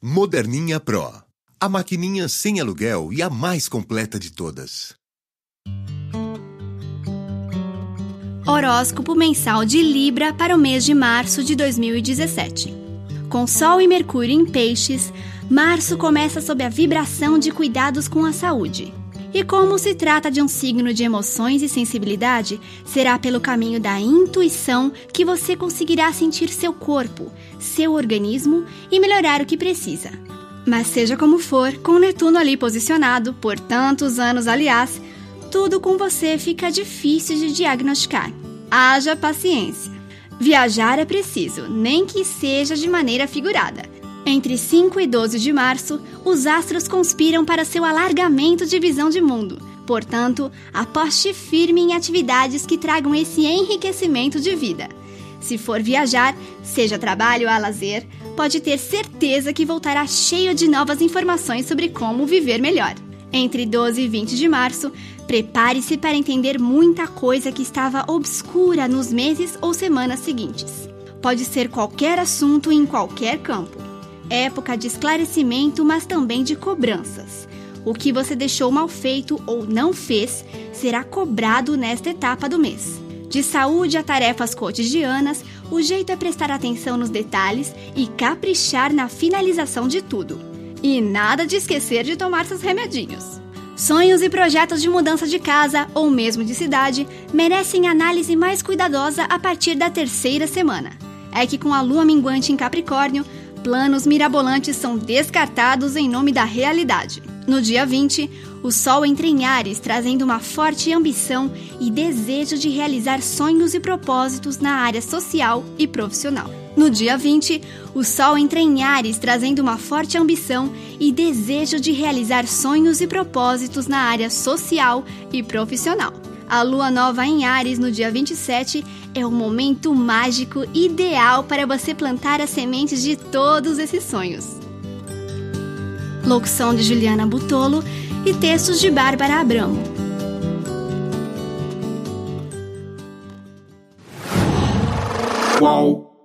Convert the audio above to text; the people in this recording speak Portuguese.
Moderninha Pro. A maquininha sem aluguel e a mais completa de todas. Horóscopo mensal de Libra para o mês de março de 2017. Com Sol e Mercúrio em Peixes, março começa sob a vibração de cuidados com a saúde. E como se trata de um signo de emoções e sensibilidade, será pelo caminho da intuição que você conseguirá sentir seu corpo, seu organismo e melhorar o que precisa. Mas seja como for, com Netuno ali posicionado por tantos anos, aliás, tudo com você fica difícil de diagnosticar. Haja paciência. Viajar é preciso, nem que seja de maneira figurada. Entre 5 e 12 de março, os astros conspiram para seu alargamento de visão de mundo. Portanto, aposte firme em atividades que tragam esse enriquecimento de vida. Se for viajar, seja trabalho ou lazer, pode ter certeza que voltará cheio de novas informações sobre como viver melhor. Entre 12 e 20 de março, prepare-se para entender muita coisa que estava obscura nos meses ou semanas seguintes. Pode ser qualquer assunto em qualquer campo época de esclarecimento, mas também de cobranças. O que você deixou mal feito ou não fez será cobrado nesta etapa do mês. De saúde a tarefas cotidianas, o jeito é prestar atenção nos detalhes e caprichar na finalização de tudo. E nada de esquecer de tomar seus remedinhos. Sonhos e projetos de mudança de casa ou mesmo de cidade merecem análise mais cuidadosa a partir da terceira semana. É que com a lua minguante em Capricórnio, planos mirabolantes são descartados em nome da realidade. No dia 20, o Sol entra em Ares, trazendo uma forte ambição e desejo de realizar sonhos e propósitos na área social e profissional. No dia 20, o Sol entra em Ares, trazendo uma forte ambição e desejo de realizar sonhos e propósitos na área social e profissional. A lua nova em Ares no dia 27 é o momento mágico ideal para você plantar as sementes de todos esses sonhos. Locução de Juliana Butolo e textos de Bárbara Abramo. Qual?